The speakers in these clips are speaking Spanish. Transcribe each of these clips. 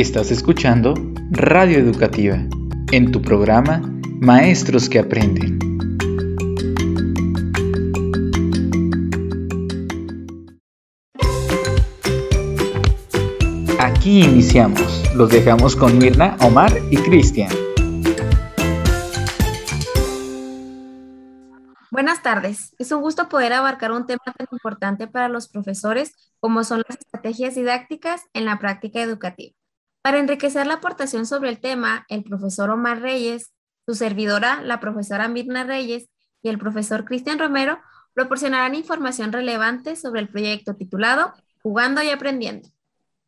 Estás escuchando Radio Educativa en tu programa Maestros que Aprenden. Aquí iniciamos. Los dejamos con Mirna, Omar y Cristian. Buenas tardes. Es un gusto poder abarcar un tema tan importante para los profesores como son las estrategias didácticas en la práctica educativa. Para enriquecer la aportación sobre el tema, el profesor Omar Reyes, su servidora, la profesora Mirna Reyes y el profesor Cristian Romero proporcionarán información relevante sobre el proyecto titulado Jugando y Aprendiendo.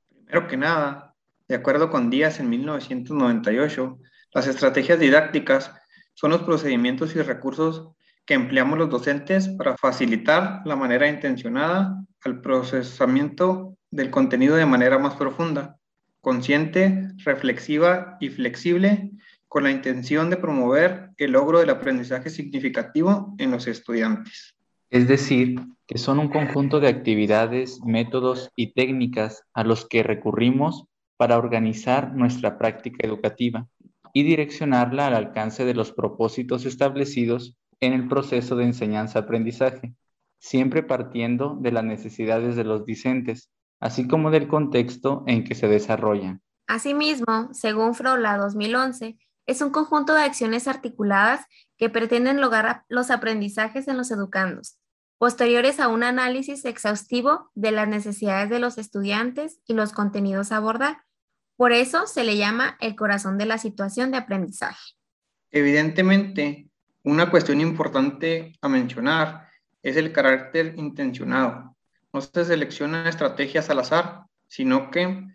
Primero que nada, de acuerdo con Díaz en 1998, las estrategias didácticas son los procedimientos y recursos que empleamos los docentes para facilitar la manera intencionada al procesamiento del contenido de manera más profunda consciente, reflexiva y flexible con la intención de promover el logro del aprendizaje significativo en los estudiantes. Es decir, que son un conjunto de actividades, métodos y técnicas a los que recurrimos para organizar nuestra práctica educativa y direccionarla al alcance de los propósitos establecidos en el proceso de enseñanza-aprendizaje, siempre partiendo de las necesidades de los discentes así como del contexto en que se desarrollan. Asimismo, según Frola 2011, es un conjunto de acciones articuladas que pretenden lograr los aprendizajes en los educandos, posteriores a un análisis exhaustivo de las necesidades de los estudiantes y los contenidos a abordar. Por eso se le llama el corazón de la situación de aprendizaje. Evidentemente, una cuestión importante a mencionar es el carácter intencionado, no se seleccionan estrategias al azar, sino que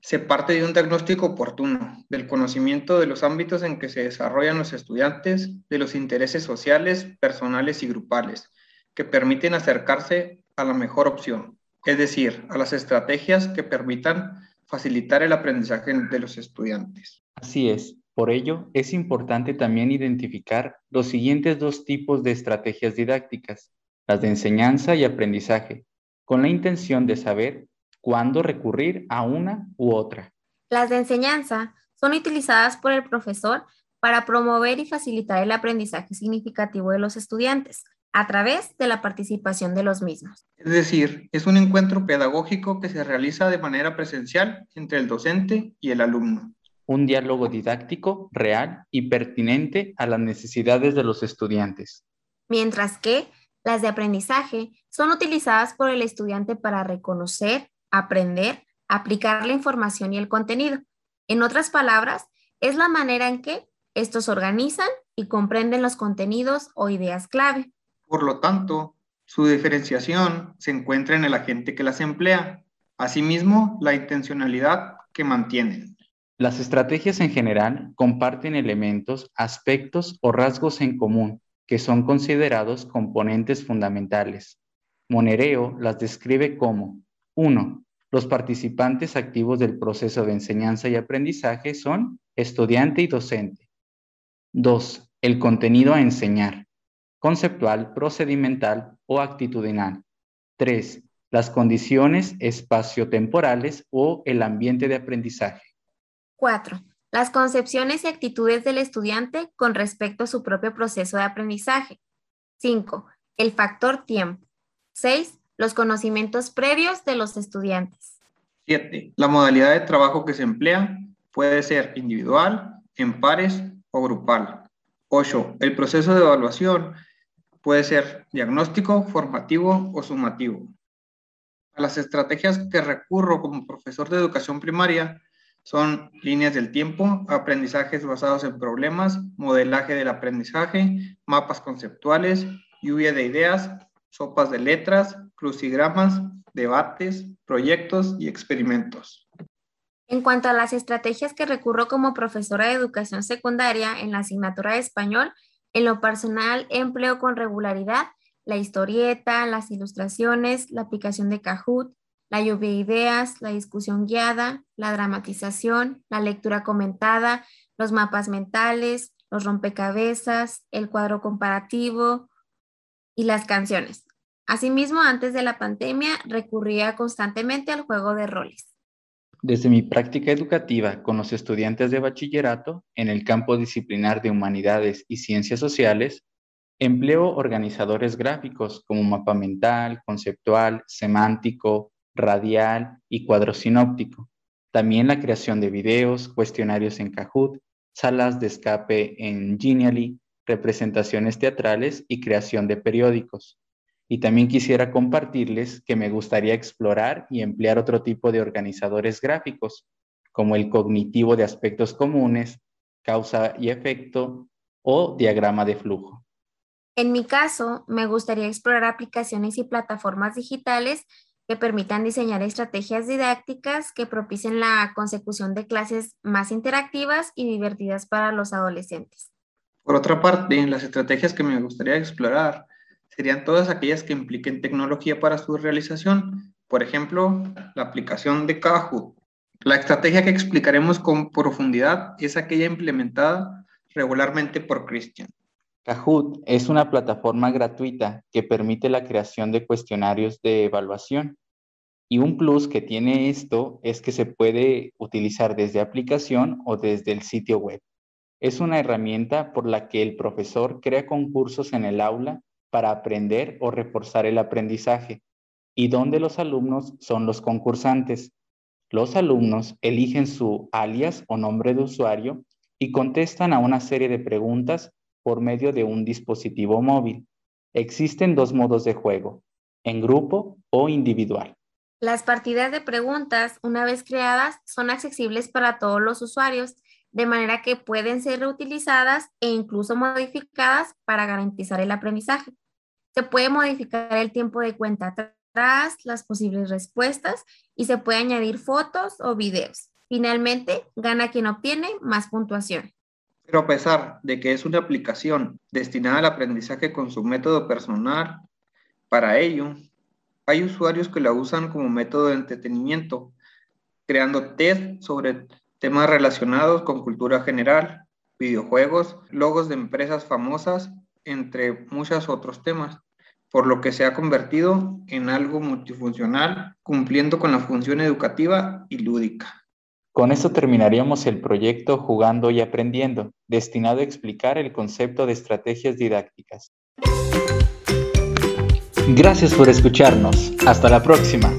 se parte de un diagnóstico oportuno, del conocimiento de los ámbitos en que se desarrollan los estudiantes, de los intereses sociales, personales y grupales, que permiten acercarse a la mejor opción, es decir, a las estrategias que permitan facilitar el aprendizaje de los estudiantes. Así es. Por ello, es importante también identificar los siguientes dos tipos de estrategias didácticas, las de enseñanza y aprendizaje, con la intención de saber cuándo recurrir a una u otra. Las de enseñanza son utilizadas por el profesor para promover y facilitar el aprendizaje significativo de los estudiantes a través de la participación de los mismos. Es decir, es un encuentro pedagógico que se realiza de manera presencial entre el docente y el alumno. Un diálogo didáctico real y pertinente a las necesidades de los estudiantes. Mientras que las de aprendizaje son utilizadas por el estudiante para reconocer, aprender, aplicar la información y el contenido. En otras palabras, es la manera en que estos organizan y comprenden los contenidos o ideas clave. Por lo tanto, su diferenciación se encuentra en el agente que las emplea, asimismo la intencionalidad que mantienen. Las estrategias en general comparten elementos, aspectos o rasgos en común que son considerados componentes fundamentales. Monereo las describe como 1. Los participantes activos del proceso de enseñanza y aprendizaje son estudiante y docente. 2. El contenido a enseñar, conceptual, procedimental o actitudinal. 3. Las condiciones espaciotemporales o el ambiente de aprendizaje. 4 las concepciones y actitudes del estudiante con respecto a su propio proceso de aprendizaje. 5. El factor tiempo. 6. Los conocimientos previos de los estudiantes. 7. La modalidad de trabajo que se emplea puede ser individual, en pares o grupal. 8. El proceso de evaluación puede ser diagnóstico, formativo o sumativo. A las estrategias que recurro como profesor de educación primaria son líneas del tiempo, aprendizajes basados en problemas, modelaje del aprendizaje, mapas conceptuales, lluvia de ideas, sopas de letras, crucigramas, debates, proyectos y experimentos. En cuanto a las estrategias que recurro como profesora de educación secundaria en la asignatura de español, en lo personal empleo con regularidad la historieta, las ilustraciones, la aplicación de Kahoot, la lluvia de ideas, la discusión guiada, la dramatización, la lectura comentada, los mapas mentales, los rompecabezas, el cuadro comparativo, y las canciones. Asimismo, antes de la pandemia, recurría constantemente al juego de roles. Desde mi práctica educativa con los estudiantes de bachillerato en el campo disciplinar de humanidades y ciencias sociales, empleo organizadores gráficos como mapa mental, conceptual, semántico, radial y cuadro sinóptico. También la creación de videos, cuestionarios en Kahoot, salas de escape en Genially, representaciones teatrales y creación de periódicos. Y también quisiera compartirles que me gustaría explorar y emplear otro tipo de organizadores gráficos, como el cognitivo de aspectos comunes, causa y efecto o diagrama de flujo. En mi caso, me gustaría explorar aplicaciones y plataformas digitales que permitan diseñar estrategias didácticas que propicien la consecución de clases más interactivas y divertidas para los adolescentes. Por otra parte, las estrategias que me gustaría explorar serían todas aquellas que impliquen tecnología para su realización. Por ejemplo, la aplicación de Kahoot. La estrategia que explicaremos con profundidad es aquella implementada regularmente por Christian. Kahoot es una plataforma gratuita que permite la creación de cuestionarios de evaluación. Y un plus que tiene esto es que se puede utilizar desde aplicación o desde el sitio web. Es una herramienta por la que el profesor crea concursos en el aula para aprender o reforzar el aprendizaje y donde los alumnos son los concursantes. Los alumnos eligen su alias o nombre de usuario y contestan a una serie de preguntas por medio de un dispositivo móvil. Existen dos modos de juego, en grupo o individual. Las partidas de preguntas, una vez creadas, son accesibles para todos los usuarios, de manera que pueden ser reutilizadas e incluso modificadas para garantizar el aprendizaje. Se puede modificar el tiempo de cuenta atrás, las posibles respuestas y se puede añadir fotos o videos. Finalmente, gana quien obtiene más puntuación. Pero a pesar de que es una aplicación destinada al aprendizaje con su método personal, para ello, hay usuarios que la usan como método de entretenimiento, creando test sobre temas relacionados con cultura general, videojuegos, logos de empresas famosas, entre muchos otros temas por lo que se ha convertido en algo multifuncional, cumpliendo con la función educativa y lúdica. Con esto terminaríamos el proyecto Jugando y Aprendiendo, destinado a explicar el concepto de estrategias didácticas. Gracias por escucharnos. Hasta la próxima.